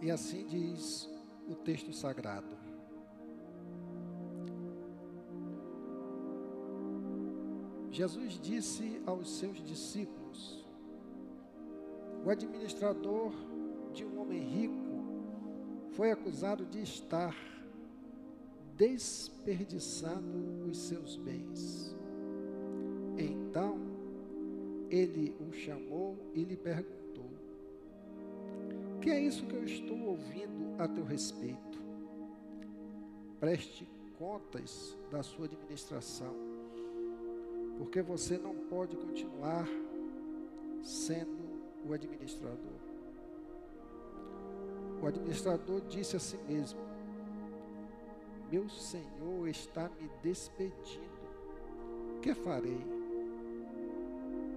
E assim diz o texto sagrado. Jesus disse aos seus discípulos: O administrador de um homem rico foi acusado de estar desperdiçando os seus bens. Então ele o chamou e lhe perguntou: Que é isso que eu estou ouvindo a teu respeito? Preste contas da sua administração, porque você não pode continuar sendo o administrador. O administrador disse a si mesmo: Meu senhor está me despedindo. Que farei?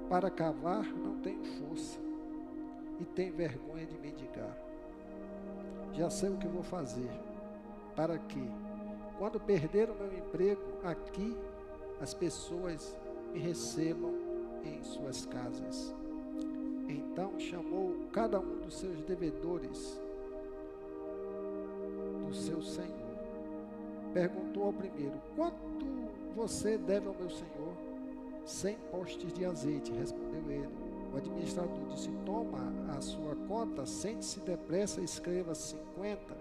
Para cavar não tenho força e tenho vergonha de mendigar. Já sei o que vou fazer. Para que, quando perder o meu emprego aqui, as pessoas me recebam em suas casas. Então chamou cada um dos seus devedores do seu senhor. Perguntou ao primeiro: Quanto você deve ao meu senhor? Cem postes de azeite, respondeu ele. O administrador disse: Toma a sua conta, sente-se depressa e escreva cinquenta.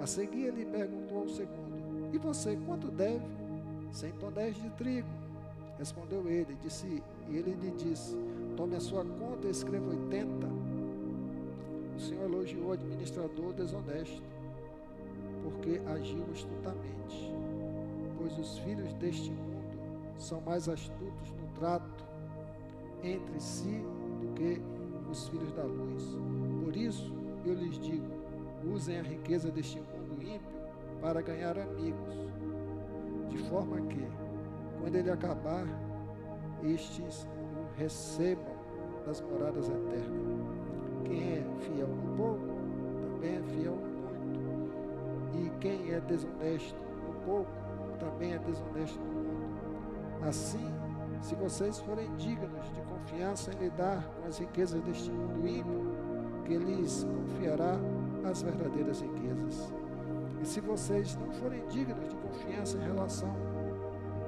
A seguir ele perguntou ao segundo: E você quanto deve? Cem tonéis de trigo. Respondeu ele, disse, e ele lhe disse: Tome a sua conta e escreva oitenta. O Senhor elogiou o administrador desonesto porque agiu astutamente. Pois os filhos deste mundo são mais astutos no trato entre si do que os filhos da luz. Por isso, eu lhes digo: usem a riqueza deste mundo ímpio para ganhar amigos, de forma que, quando ele acabar, estes o recebam nas moradas eternas. Quem é fiel no pouco, também é fiel no e quem é desonesto no pouco, também é desonesto no mundo. Assim, se vocês forem dignos de confiança em lidar com as riquezas deste mundo ímpio, que lhes confiará as verdadeiras riquezas. E se vocês não forem dignos de confiança em relação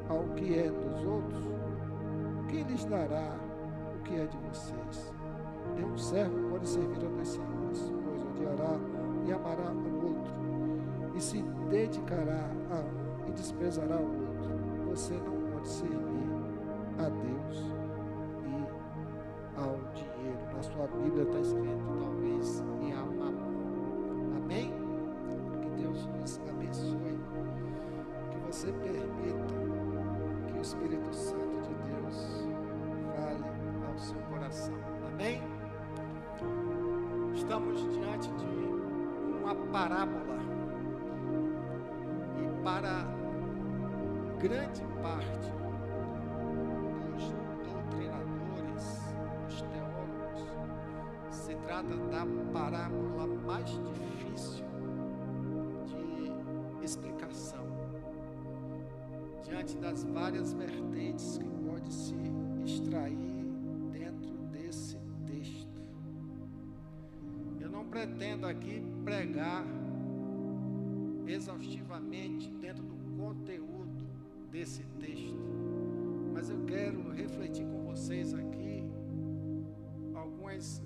ao que é dos outros, quem lhes dará o que é de vocês? Nenhum servo pode servir a dois senhores, pois odiará e amará o outro e se dedicará a um e desprezará o outro, você não pode servir a Deus trata da parábola mais difícil de explicação, diante das várias vertentes que pode se extrair dentro desse texto. Eu não pretendo aqui pregar exaustivamente dentro do conteúdo desse texto, mas eu quero refletir com vocês aqui algumas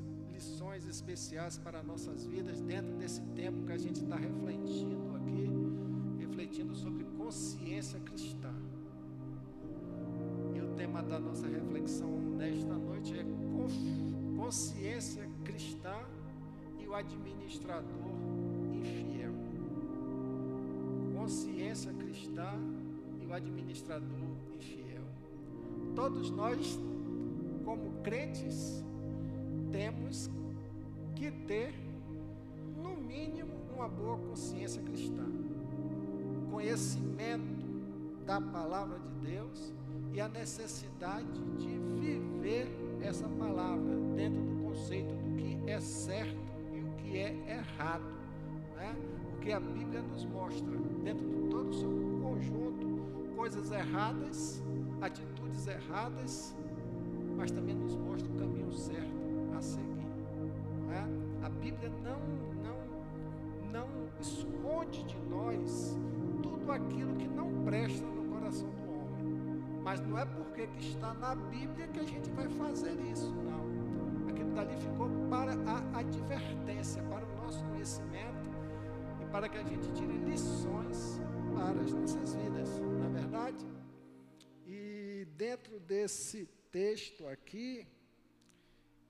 especiais para nossas vidas dentro desse tempo que a gente está refletindo aqui, refletindo sobre consciência cristã. E o tema da nossa reflexão nesta noite é consciência cristã e o administrador infiel consciência cristã e o administrador infiel. Todos nós, como crentes, temos que ter, no mínimo, uma boa consciência cristã, conhecimento da palavra de Deus e a necessidade de viver essa palavra dentro do conceito do que é certo e o que é errado. Né? Porque a Bíblia nos mostra, dentro de todo o seu conjunto, coisas erradas, atitudes erradas, mas também nos mostra o caminho certo a seguir. Bíblia não, não, não esconde de nós tudo aquilo que não presta no coração do homem. Mas não é porque que está na Bíblia que a gente vai fazer isso, não. Aquilo dali ficou para a advertência, para o nosso conhecimento e para que a gente tire lições para as nossas vidas, na é verdade? E dentro desse texto aqui,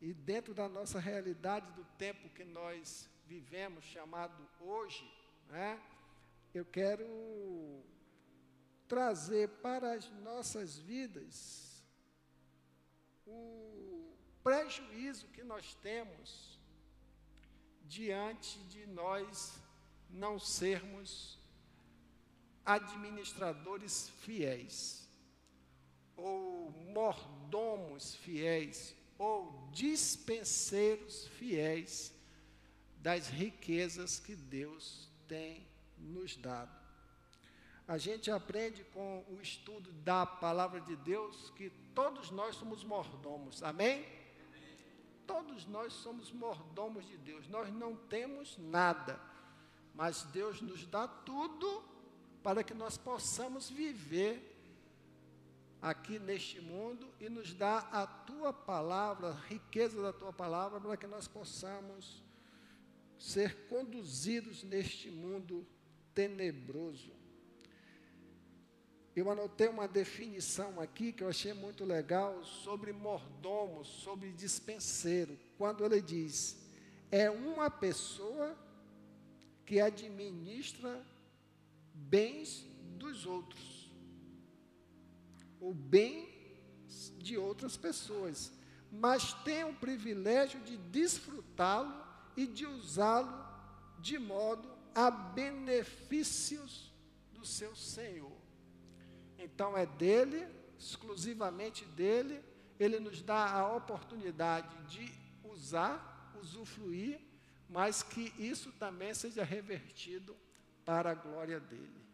e dentro da nossa realidade do tempo que nós vivemos, chamado hoje, né, eu quero trazer para as nossas vidas o prejuízo que nós temos diante de nós não sermos administradores fiéis, ou mordomos fiéis, ou dispenseiros fiéis das riquezas que Deus tem nos dado. A gente aprende com o estudo da palavra de Deus que todos nós somos mordomos, amém? Todos nós somos mordomos de Deus, nós não temos nada, mas Deus nos dá tudo para que nós possamos viver aqui neste mundo e nos dá a tua palavra, a riqueza da tua palavra, para que nós possamos ser conduzidos neste mundo tenebroso. Eu anotei uma definição aqui que eu achei muito legal sobre mordomo, sobre dispenseiro, quando ele diz: é uma pessoa que administra bens dos outros, o bem de outras pessoas, mas tem o privilégio de desfrutá-lo e de usá-lo de modo a benefícios do seu Senhor. Então é dele, exclusivamente dele, ele nos dá a oportunidade de usar, usufruir, mas que isso também seja revertido para a glória dele.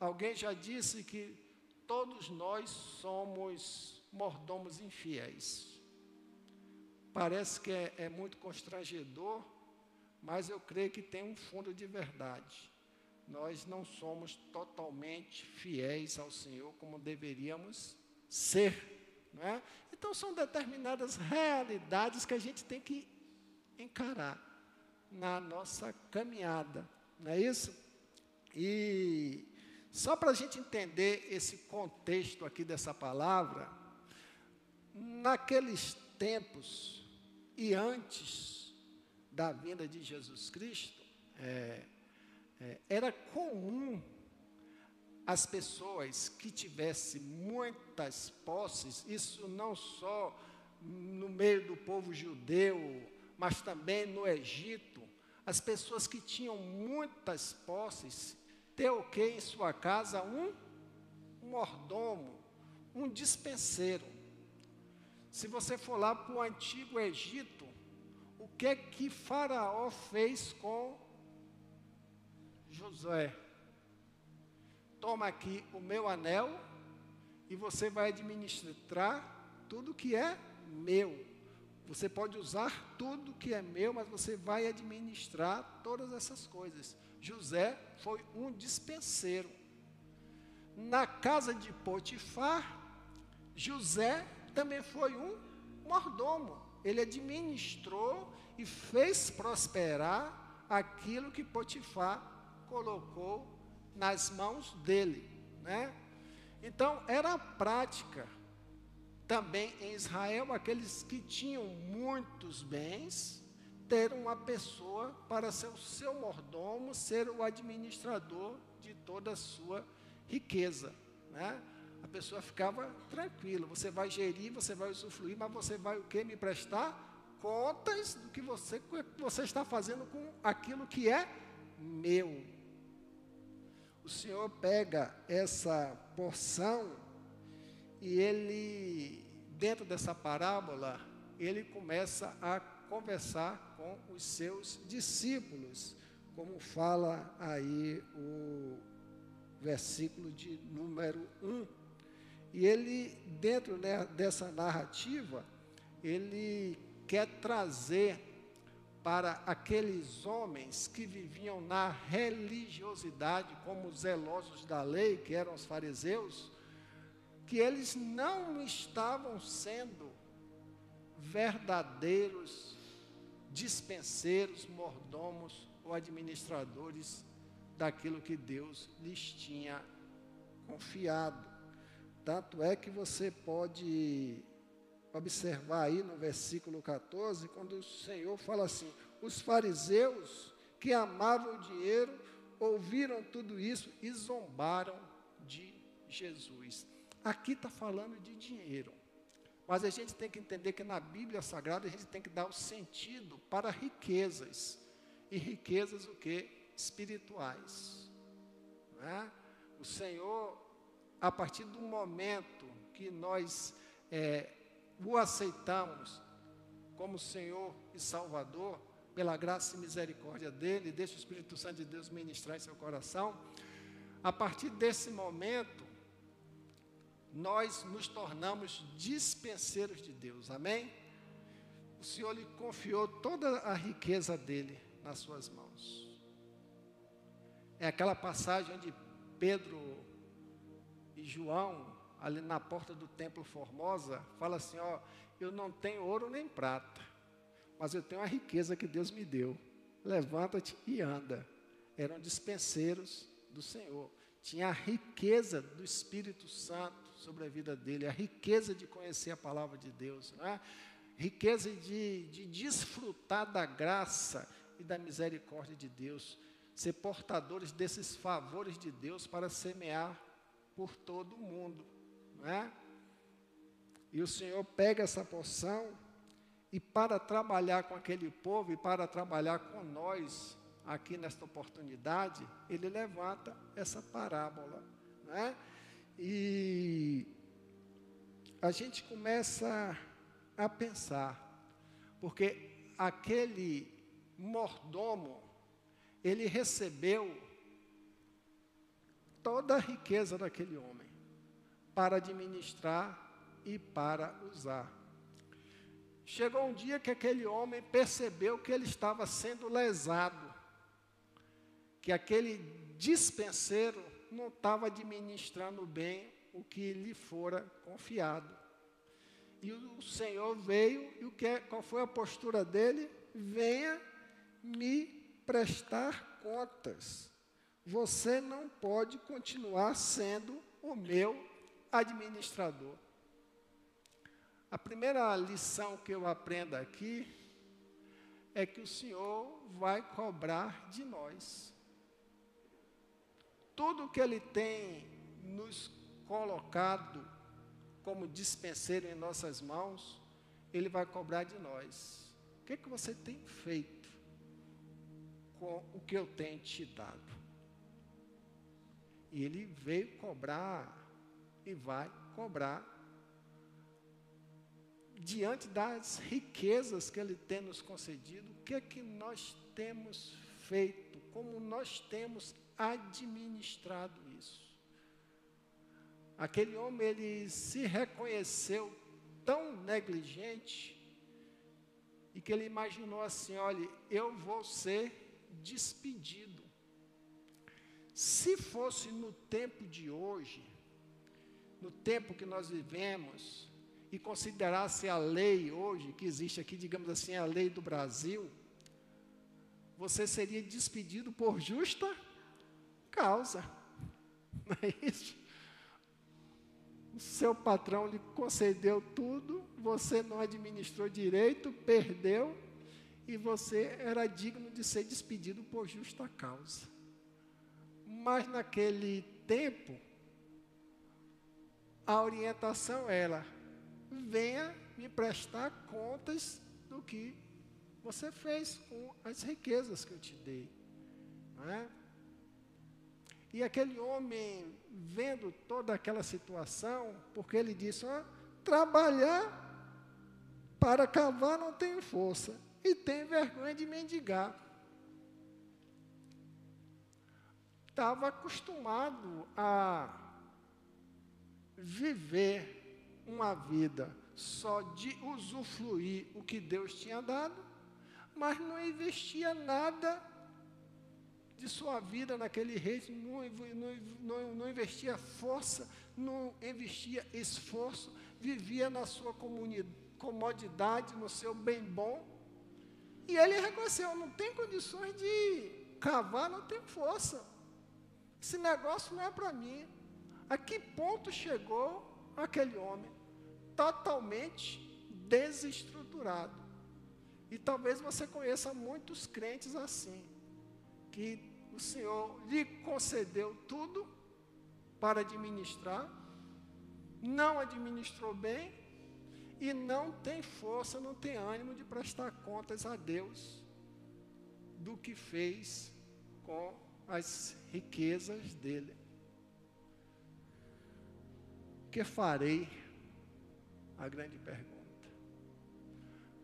Alguém já disse que todos nós somos mordomos infiéis. Parece que é, é muito constrangedor, mas eu creio que tem um fundo de verdade. Nós não somos totalmente fiéis ao Senhor como deveríamos ser. É? Então, são determinadas realidades que a gente tem que encarar na nossa caminhada, não é isso? E só para a gente entender esse contexto aqui dessa palavra, naqueles tempos e antes da vinda de Jesus Cristo, é, é, era comum as pessoas que tivessem muitas posses, isso não só no meio do povo judeu, mas também no Egito, as pessoas que tinham muitas posses ter o que em sua casa? Um, mordomo, um dispenseiro. Se você for lá para o antigo Egito, o que que Faraó fez com José? Toma aqui o meu anel e você vai administrar tudo que é meu. Você pode usar tudo que é meu, mas você vai administrar todas essas coisas. José foi um dispenseiro. Na casa de Potifar, José também foi um mordomo. Ele administrou e fez prosperar aquilo que Potifar colocou nas mãos dele, né? Então, era prática também em Israel, aqueles que tinham muitos bens, ter uma pessoa para ser o seu mordomo, ser o administrador de toda a sua riqueza. Né? A pessoa ficava tranquila, você vai gerir, você vai usufruir, mas você vai o que? Me prestar contas do que você, você está fazendo com aquilo que é meu. O Senhor pega essa porção e ele, dentro dessa parábola, ele começa a conversar com os seus discípulos, como fala aí o versículo de número 1. E ele, dentro né, dessa narrativa, ele quer trazer para aqueles homens que viviam na religiosidade, como zelosos da lei, que eram os fariseus, que eles não estavam sendo verdadeiros dispenseiros, mordomos ou administradores daquilo que Deus lhes tinha confiado. Tanto é que você pode observar aí no versículo 14, quando o Senhor fala assim: os fariseus que amavam o dinheiro ouviram tudo isso e zombaram de Jesus. Aqui está falando de dinheiro. Mas a gente tem que entender que na Bíblia Sagrada a gente tem que dar o sentido para riquezas. E riquezas o que? Espirituais. É? O Senhor, a partir do momento que nós é, o aceitamos como Senhor e Salvador, pela graça e misericórdia dele, deixa o Espírito Santo de Deus ministrar em seu coração. A partir desse momento, nós nos tornamos dispenseiros de Deus, amém? O Senhor lhe confiou toda a riqueza dele nas suas mãos. É aquela passagem onde Pedro e João, ali na porta do templo Formosa, fala assim: Ó, eu não tenho ouro nem prata, mas eu tenho a riqueza que Deus me deu. Levanta-te e anda. Eram dispenseiros do Senhor. Tinha a riqueza do Espírito Santo sobre a vida dele, a riqueza de conhecer a palavra de Deus, né? riqueza de, de desfrutar da graça e da misericórdia de Deus, ser portadores desses favores de Deus para semear por todo o mundo. Né? E o Senhor pega essa porção e para trabalhar com aquele povo e para trabalhar com nós aqui nesta oportunidade, ele levanta essa parábola, né? E a gente começa a pensar, porque aquele mordomo, ele recebeu toda a riqueza daquele homem para administrar e para usar. Chegou um dia que aquele homem percebeu que ele estava sendo lesado, que aquele dispenseiro não estava administrando bem o que lhe fora confiado. E o Senhor veio, e o que é, qual foi a postura dele? Venha me prestar contas. Você não pode continuar sendo o meu administrador. A primeira lição que eu aprendo aqui é que o Senhor vai cobrar de nós tudo que Ele tem nos colocado como dispenseiro em nossas mãos, Ele vai cobrar de nós. O que, é que você tem feito com o que eu tenho te dado? E Ele veio cobrar e vai cobrar diante das riquezas que Ele tem nos concedido, o que é que nós temos feito, como nós temos administrado isso. Aquele homem, ele se reconheceu tão negligente e que ele imaginou assim: olha, eu vou ser despedido. Se fosse no tempo de hoje, no tempo que nós vivemos, e considerasse a lei hoje, que existe aqui, digamos assim, a lei do Brasil, você seria despedido por justa causa. Não é isso? O seu patrão lhe concedeu tudo, você não administrou direito, perdeu, e você era digno de ser despedido por justa causa. Mas naquele tempo, a orientação era: venha me prestar contas do que você fez com as riquezas que eu te dei. Não é? E aquele homem, vendo toda aquela situação, porque ele disse: ó, trabalhar para cavar não tem força, e tem vergonha de mendigar. Estava acostumado a viver uma vida só de usufruir o que Deus tinha dado, mas não investia nada de sua vida naquele reino, não, não, não, investia força, não investia esforço, vivia na sua comodidade, no seu bem bom. E ele reconheceu: não tem condições de cavar, não tem força. Esse negócio não é para mim. A que ponto chegou aquele homem? Totalmente desestruturado. E talvez você conheça muitos crentes assim, que o Senhor lhe concedeu tudo para administrar, não administrou bem e não tem força, não tem ânimo de prestar contas a Deus do que fez com as riquezas dele. Que farei? A grande pergunta.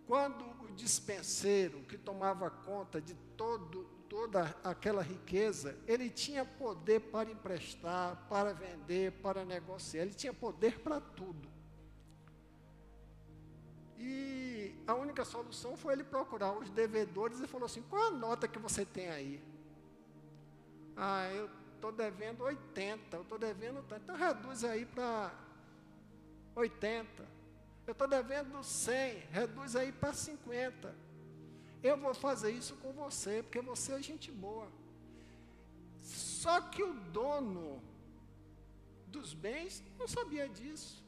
Quando o dispenseiro que tomava conta de todo, toda aquela riqueza, ele tinha poder para emprestar, para vender, para negociar, ele tinha poder para tudo. E a única solução foi ele procurar os devedores e falou assim: qual a nota que você tem aí? Ah, eu estou devendo 80, eu estou devendo tanto, então reduz aí para 80. Eu estou devendo 100, reduz aí para 50. Eu vou fazer isso com você, porque você é gente boa. Só que o dono dos bens não sabia disso.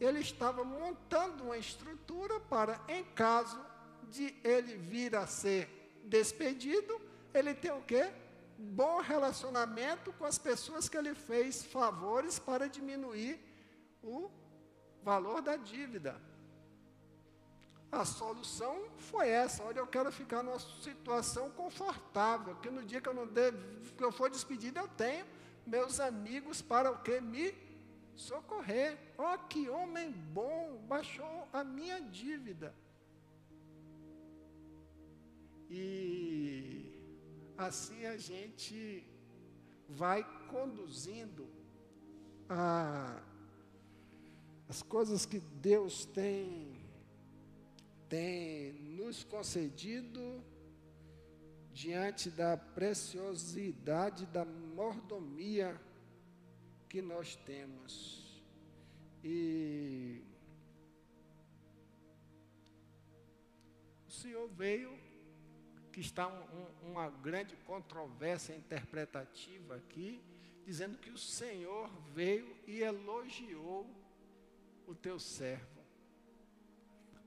Ele estava montando uma estrutura para, em caso de ele vir a ser despedido, ele tem o quê? Bom relacionamento com as pessoas que ele fez favores para diminuir o valor da dívida. A solução foi essa. Olha, eu quero ficar numa situação confortável, que no dia que eu não devo, que eu for despedido, eu tenho meus amigos para o que me socorrer. Ó, oh, que homem bom, baixou a minha dívida. E assim a gente vai conduzindo a as coisas que Deus tem, tem nos concedido diante da preciosidade da mordomia que nós temos. E o Senhor veio, que está um, um, uma grande controvérsia interpretativa aqui, dizendo que o Senhor veio e elogiou o teu servo.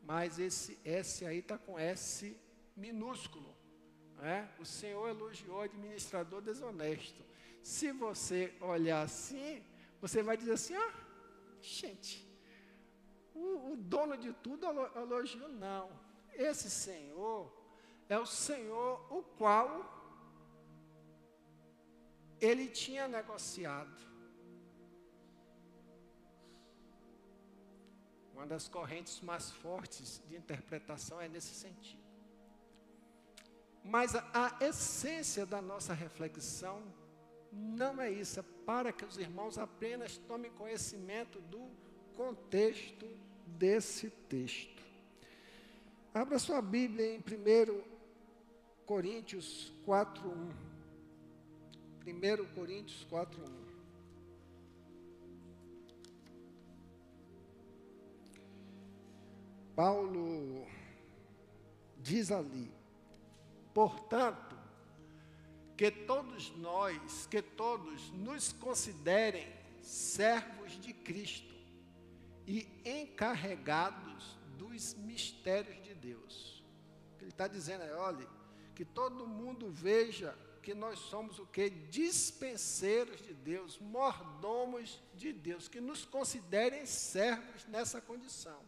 Mas esse S aí está com S minúsculo. É? O Senhor elogiou o administrador desonesto. Se você olhar assim, você vai dizer assim: ah, gente, o, o dono de tudo elogiou. Não. Esse Senhor é o Senhor o qual ele tinha negociado. Uma das correntes mais fortes de interpretação é nesse sentido. Mas a, a essência da nossa reflexão não é isso, é para que os irmãos apenas tomem conhecimento do contexto desse texto. Abra sua Bíblia em 1 Coríntios 4:1. 1 Coríntios 4:1. Paulo diz ali: portanto, que todos nós, que todos nos considerem servos de Cristo e encarregados dos mistérios de Deus. Ele está dizendo é: olhe, que todo mundo veja que nós somos o que? Dispenseiros de Deus, mordomos de Deus, que nos considerem servos nessa condição.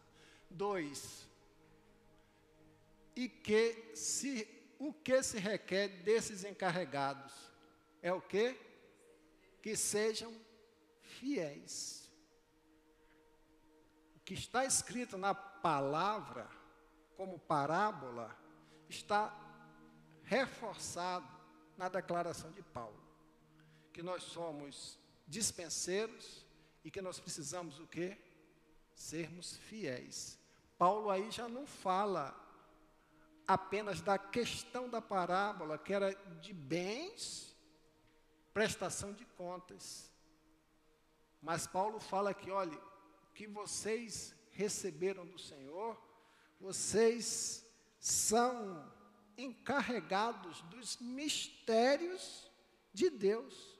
Dois, e que se o que se requer desses encarregados é o que? Que sejam fiéis. O que está escrito na palavra, como parábola, está reforçado na declaração de Paulo. Que nós somos dispenseiros e que nós precisamos o quê? Sermos fiéis. Paulo aí já não fala apenas da questão da parábola, que era de bens prestação de contas. Mas Paulo fala que, olha, que vocês receberam do Senhor, vocês são encarregados dos mistérios de Deus.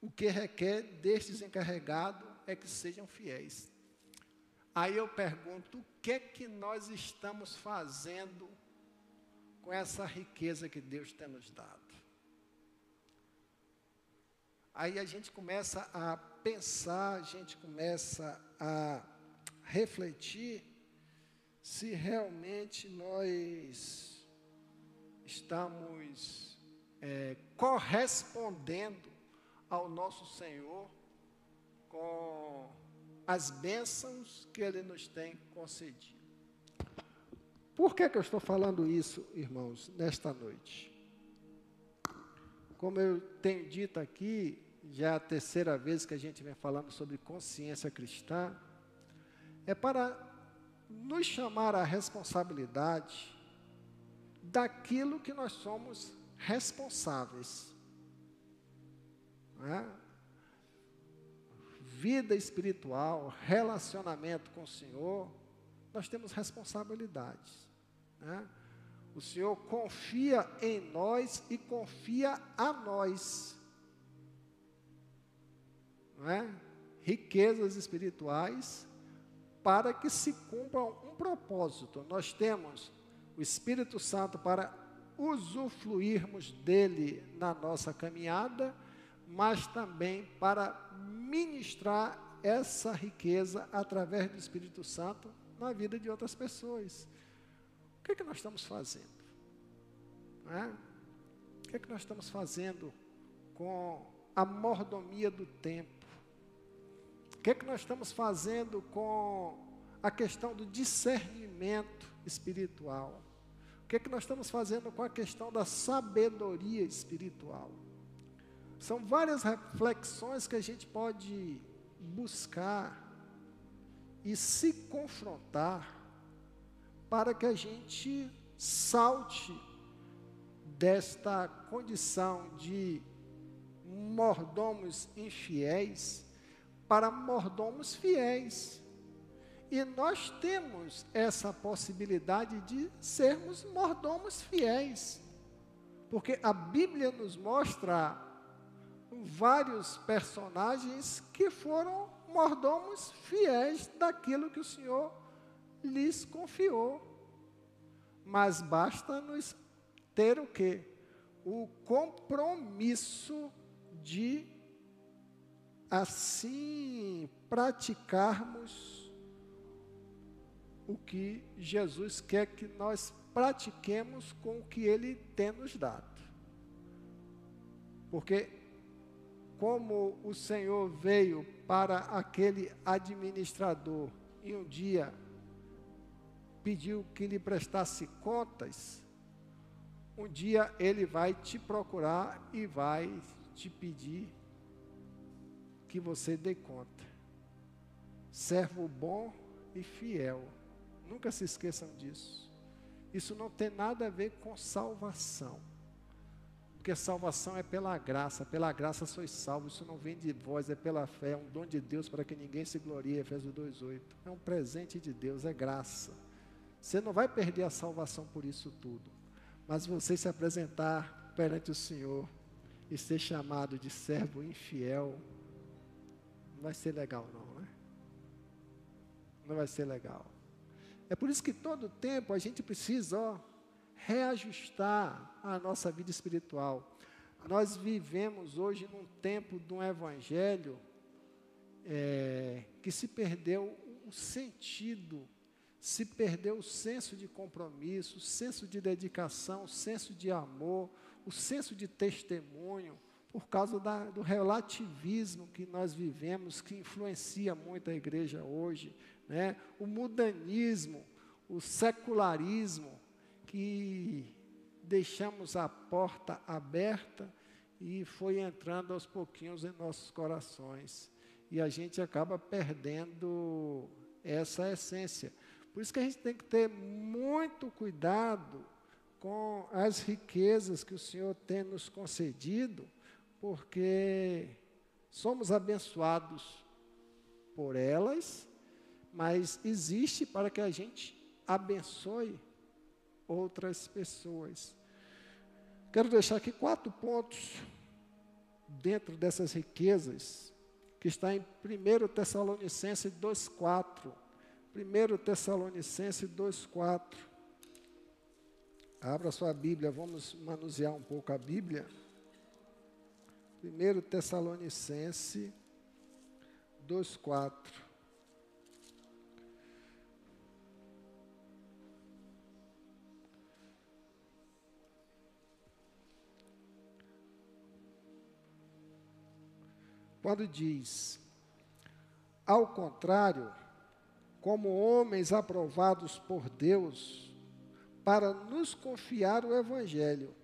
O que requer destes encarregados é que sejam fiéis. Aí eu pergunto, o que é que nós estamos fazendo com essa riqueza que Deus tem nos dado? Aí a gente começa a pensar, a gente começa a refletir se realmente nós estamos é, correspondendo ao nosso Senhor com as bênçãos que Ele nos tem concedido. Por que, que eu estou falando isso, irmãos, nesta noite? Como eu tenho dito aqui, já é a terceira vez que a gente vem falando sobre consciência cristã, é para nos chamar à responsabilidade daquilo que nós somos responsáveis. É? Vida espiritual, relacionamento com o Senhor, nós temos responsabilidades. Né? O Senhor confia em nós e confia a nós é? riquezas espirituais para que se cumpra um propósito. Nós temos o Espírito Santo para usufruirmos dele na nossa caminhada, mas também para ministrar essa riqueza através do Espírito Santo na vida de outras pessoas. O que é que nós estamos fazendo? É? O que é que nós estamos fazendo com a mordomia do tempo? O que é que nós estamos fazendo com a questão do discernimento espiritual? O que é que nós estamos fazendo com a questão da sabedoria espiritual? São várias reflexões que a gente pode buscar e se confrontar para que a gente salte desta condição de mordomos infiéis para mordomos fiéis. E nós temos essa possibilidade de sermos mordomos fiéis. Porque a Bíblia nos mostra vários personagens que foram mordomos fiéis daquilo que o Senhor lhes confiou. Mas basta nos ter o quê? O compromisso de assim praticarmos o que Jesus quer que nós pratiquemos com o que Ele tem nos dado. Porque, como o Senhor veio para aquele administrador e um dia pediu que lhe prestasse contas, um dia ele vai te procurar e vai te pedir que você dê conta. Servo bom e fiel. Nunca se esqueçam disso. Isso não tem nada a ver com salvação. Porque salvação é pela graça, pela graça sois salvos. Isso não vem de vós, é pela fé, é um dom de Deus para que ninguém se glorie. Efésios 2:8. É um presente de Deus, é graça. Você não vai perder a salvação por isso tudo. Mas você se apresentar perante o Senhor e ser chamado de servo infiel, não vai ser legal, não, né? Não vai ser legal. É por isso que todo tempo a gente precisa, ó, reajustar a nossa vida espiritual. Nós vivemos hoje num tempo de um evangelho é, que se perdeu o sentido, se perdeu o senso de compromisso, o senso de dedicação, o senso de amor, o senso de testemunho por causa da, do relativismo que nós vivemos, que influencia muito a igreja hoje, né? o mudanismo, o secularismo, que deixamos a porta aberta e foi entrando aos pouquinhos em nossos corações. E a gente acaba perdendo essa essência. Por isso que a gente tem que ter muito cuidado com as riquezas que o Senhor tem nos concedido porque somos abençoados por elas, mas existe para que a gente abençoe outras pessoas. Quero deixar aqui quatro pontos dentro dessas riquezas, que está em 1 Tessalonicenses 2,4. 1 Tessalonicenses 2,4. Abra sua Bíblia, vamos manusear um pouco a Bíblia. 1 Tessalonicense 2,4. Quando diz, ao contrário, como homens aprovados por Deus, para nos confiar o Evangelho,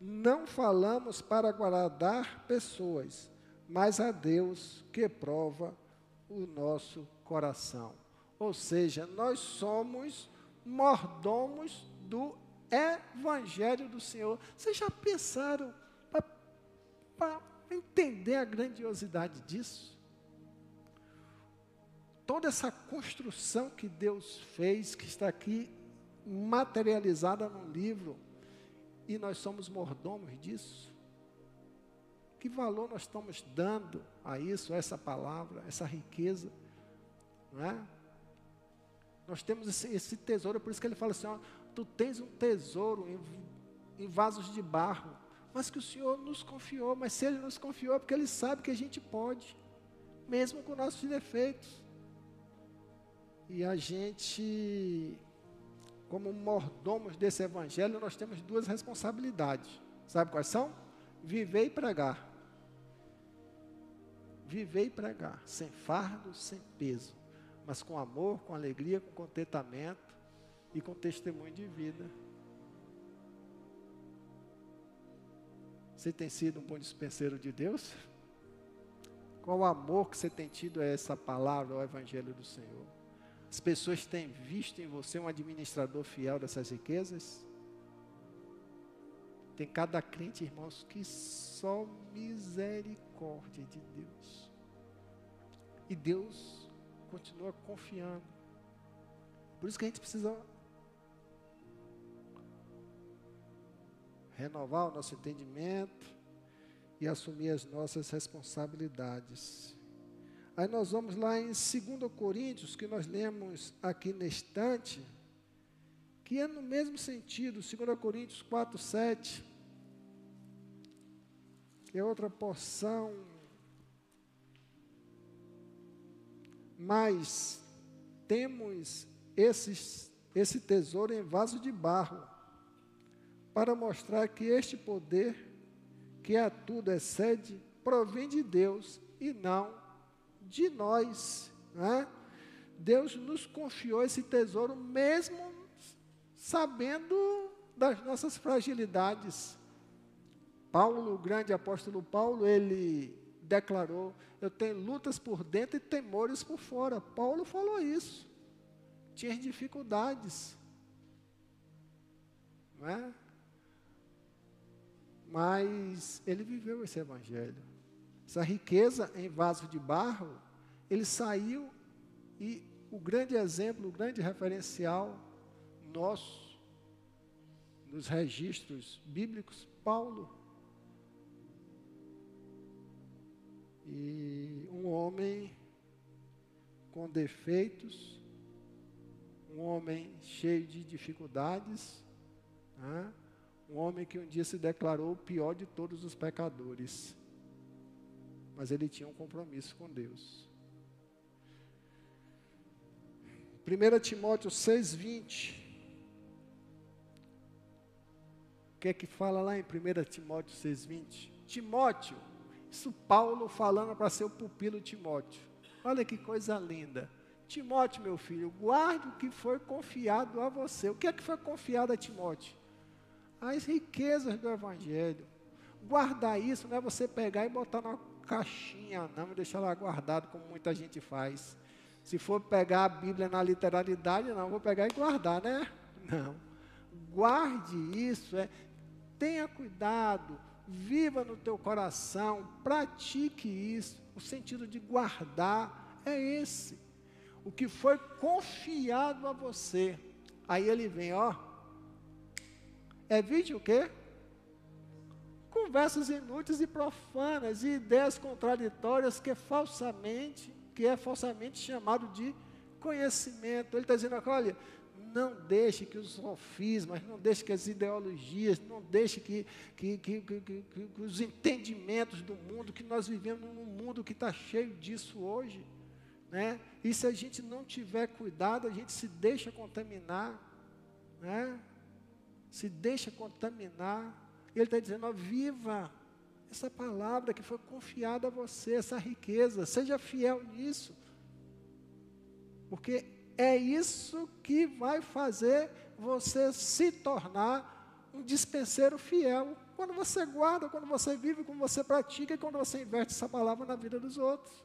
não falamos para agradar pessoas, mas a Deus que prova o nosso coração. Ou seja, nós somos mordomos do Evangelho do Senhor. Vocês já pensaram entender a grandiosidade disso? Toda essa construção que Deus fez, que está aqui materializada num livro, e nós somos mordomos disso? Que valor nós estamos dando a isso, a essa palavra, essa riqueza? Não é? Nós temos esse, esse tesouro, por isso que ele fala assim: ó, tu tens um tesouro em, em vasos de barro, mas que o Senhor nos confiou. Mas se Ele nos confiou, é porque Ele sabe que a gente pode, mesmo com nossos defeitos. E a gente como mordomos desse evangelho, nós temos duas responsabilidades. Sabe quais são? Viver e pregar. Viver e pregar, sem fardo, sem peso, mas com amor, com alegria, com contentamento e com testemunho de vida. Você tem sido um bom dispenseiro de Deus? Qual o amor que você tem tido a essa palavra, ao Evangelho do Senhor? As pessoas têm visto em você um administrador fiel dessas riquezas? Tem cada crente, irmãos, que só misericórdia de Deus. E Deus continua confiando. Por isso que a gente precisa renovar o nosso entendimento e assumir as nossas responsabilidades. Aí nós vamos lá em 2 Coríntios, que nós lemos aqui na estante, que é no mesmo sentido, 2 Coríntios 4, 7, que é outra porção. Mas temos esses, esse tesouro em vaso de barro, para mostrar que este poder, que a tudo excede, provém de Deus e não de nós. Né? Deus nos confiou esse tesouro, mesmo sabendo das nossas fragilidades. Paulo, o grande apóstolo Paulo, ele declarou: Eu tenho lutas por dentro e temores por fora. Paulo falou isso. Tinha dificuldades. Não é? Mas ele viveu esse evangelho essa riqueza em vaso de barro, ele saiu e o grande exemplo, o grande referencial nosso, nos registros bíblicos, Paulo. E um homem com defeitos, um homem cheio de dificuldades, né? Um homem que um dia se declarou o pior de todos os pecadores mas ele tinha um compromisso com Deus. 1 Timóteo 6,20. O que é que fala lá em 1 Timóteo 6,20? Timóteo, isso Paulo falando para seu pupilo Timóteo. Olha que coisa linda. Timóteo, meu filho, guarde o que foi confiado a você. O que é que foi confiado a Timóteo? As riquezas do Evangelho. Guardar isso não é você pegar e botar na caixinha, não, deixar lá guardado, como muita gente faz. Se for pegar a Bíblia na literalidade, não, vou pegar e guardar, né? Não. Guarde isso, é, tenha cuidado, viva no teu coração, pratique isso. O sentido de guardar é esse. O que foi confiado a você. Aí ele vem, ó. Evite o quê? Conversas inúteis e profanas e ideias contraditórias que falsamente, que é falsamente chamado de conhecimento. Ele está dizendo, olha, não deixe que os sofismas, não deixe que as ideologias, não deixe que, que, que, que, os entendimentos do mundo, que nós vivemos num mundo que está cheio disso hoje. Né? E se a gente não tiver cuidado, a gente se deixa contaminar. Né? Se deixa contaminar. Ele está dizendo, ó, viva essa palavra que foi confiada a você, essa riqueza, seja fiel nisso. Porque é isso que vai fazer você se tornar um dispenseiro fiel. Quando você guarda, quando você vive, quando você pratica e quando você inverte essa palavra na vida dos outros.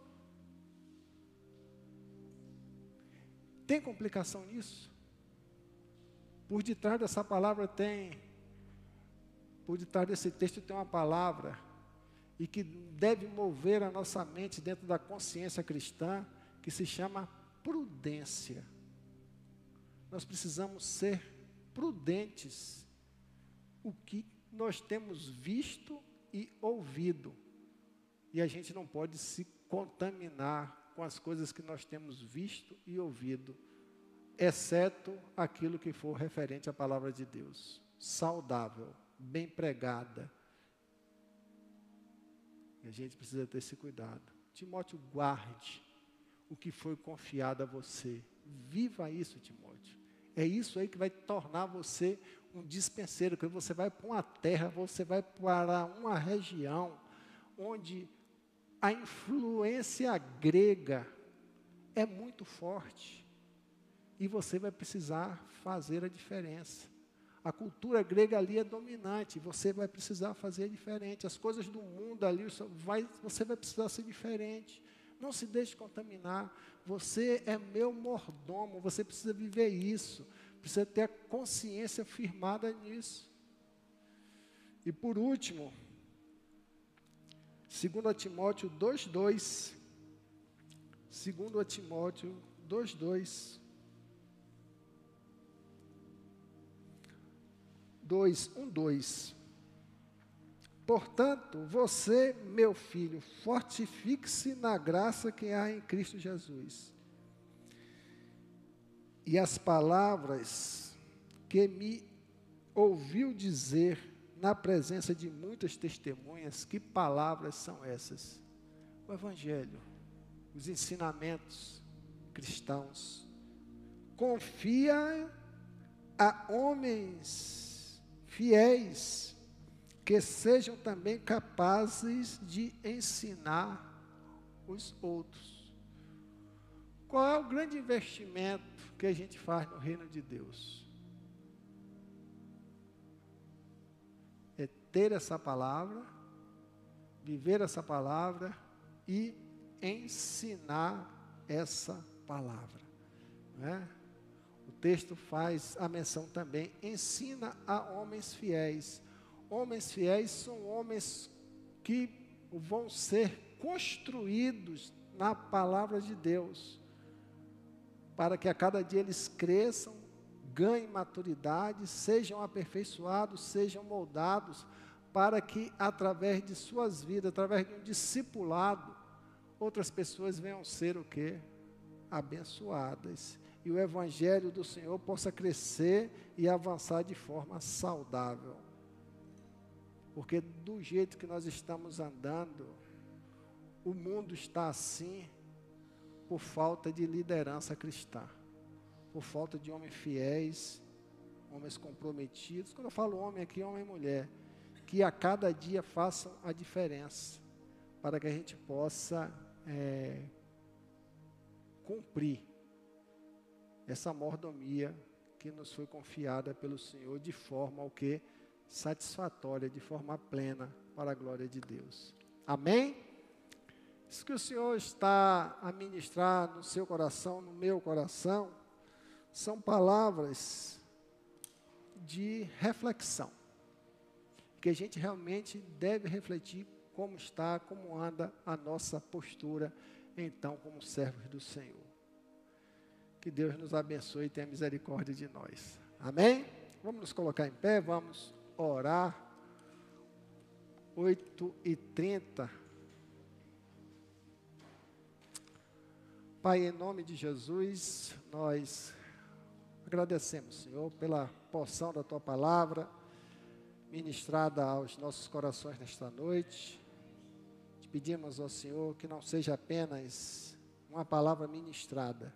Tem complicação nisso? Por detrás dessa palavra tem, por detrás desse texto tem uma palavra, e que deve mover a nossa mente dentro da consciência cristã, que se chama prudência. Nós precisamos ser prudentes. O que nós temos visto e ouvido. E a gente não pode se contaminar com as coisas que nós temos visto e ouvido, exceto aquilo que for referente à palavra de Deus, saudável, bem pregada. E a gente precisa ter esse cuidado. Timóteo, guarde o que foi confiado a você. Viva isso, Timóteo. É isso aí que vai tornar você um dispenseiro, que você vai para uma terra, você vai para uma região onde a influência grega é muito forte. E você vai precisar fazer a diferença. A cultura grega ali é dominante, você vai precisar fazer diferente. As coisas do mundo ali, vai, você vai precisar ser diferente. Não se deixe contaminar. Você é meu mordomo, você precisa viver isso. Precisa ter a consciência firmada nisso. E por último, 2 Timóteo 2,2. 2 Timóteo 2,2. 2, 1, 2. Portanto, você, meu filho, fortifique-se na graça que há em Cristo Jesus. E as palavras que me ouviu dizer na presença de muitas testemunhas, que palavras são essas? O Evangelho, os ensinamentos cristãos. Confia a homens fiéis que sejam também capazes de ensinar os outros. Qual é o grande investimento que a gente faz no reino de Deus? É ter essa palavra, viver essa palavra e ensinar essa palavra. Né? Texto faz a menção também: ensina a homens fiéis Homens fiéis são homens que vão ser construídos na palavra de Deus, para que a cada dia eles cresçam, ganhem maturidade, sejam aperfeiçoados, sejam moldados, para que através de suas vidas, através de um discipulado, outras pessoas venham ser o que? Abençoadas. E o Evangelho do Senhor possa crescer e avançar de forma saudável. Porque do jeito que nós estamos andando, o mundo está assim por falta de liderança cristã, por falta de homens fiéis, homens comprometidos. Quando eu falo homem aqui, homem e mulher, que a cada dia façam a diferença, para que a gente possa é, cumprir essa mordomia que nos foi confiada pelo Senhor de forma ao que satisfatória, de forma plena, para a glória de Deus. Amém? Isso que o Senhor está a ministrar no seu coração, no meu coração, são palavras de reflexão. que a gente realmente deve refletir como está, como anda a nossa postura, então, como servos do Senhor. Que Deus nos abençoe e tenha misericórdia de nós. Amém? Vamos nos colocar em pé, vamos orar. 8 e 30. Pai, em nome de Jesus, nós agradecemos, Senhor, pela porção da tua palavra ministrada aos nossos corações nesta noite. Te pedimos ao Senhor que não seja apenas uma palavra ministrada,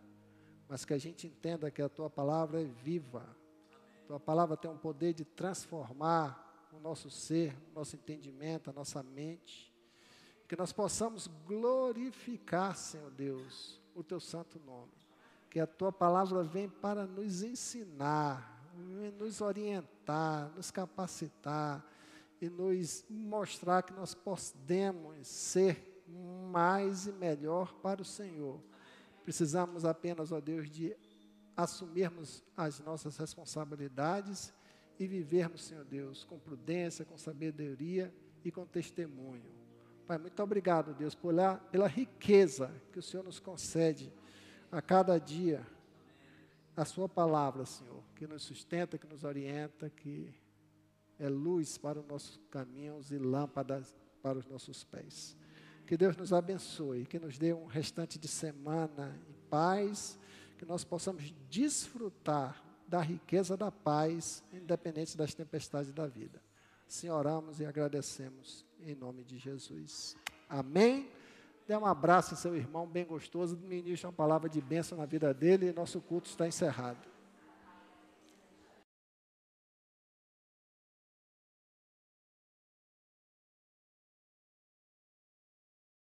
mas que a gente entenda que a tua palavra é viva. Tua palavra tem um poder de transformar o nosso ser, o nosso entendimento, a nossa mente. Que nós possamos glorificar, Senhor Deus, o teu santo nome. Que a tua palavra vem para nos ensinar, nos orientar, nos capacitar e nos mostrar que nós podemos ser mais e melhor para o Senhor. Precisamos apenas, ó Deus, de assumirmos as nossas responsabilidades e vivermos, Senhor Deus, com prudência, com sabedoria e com testemunho. Pai, muito obrigado, Deus, pela, pela riqueza que o Senhor nos concede a cada dia. A Sua palavra, Senhor, que nos sustenta, que nos orienta, que é luz para os nossos caminhos e lâmpadas para os nossos pés. Que Deus nos abençoe, que nos dê um restante de semana em paz, que nós possamos desfrutar da riqueza da paz, independente das tempestades da vida. Assim oramos e agradecemos em nome de Jesus. Amém. Dê um abraço em seu irmão bem gostoso, ministre uma palavra de bênção na vida dele e nosso culto está encerrado.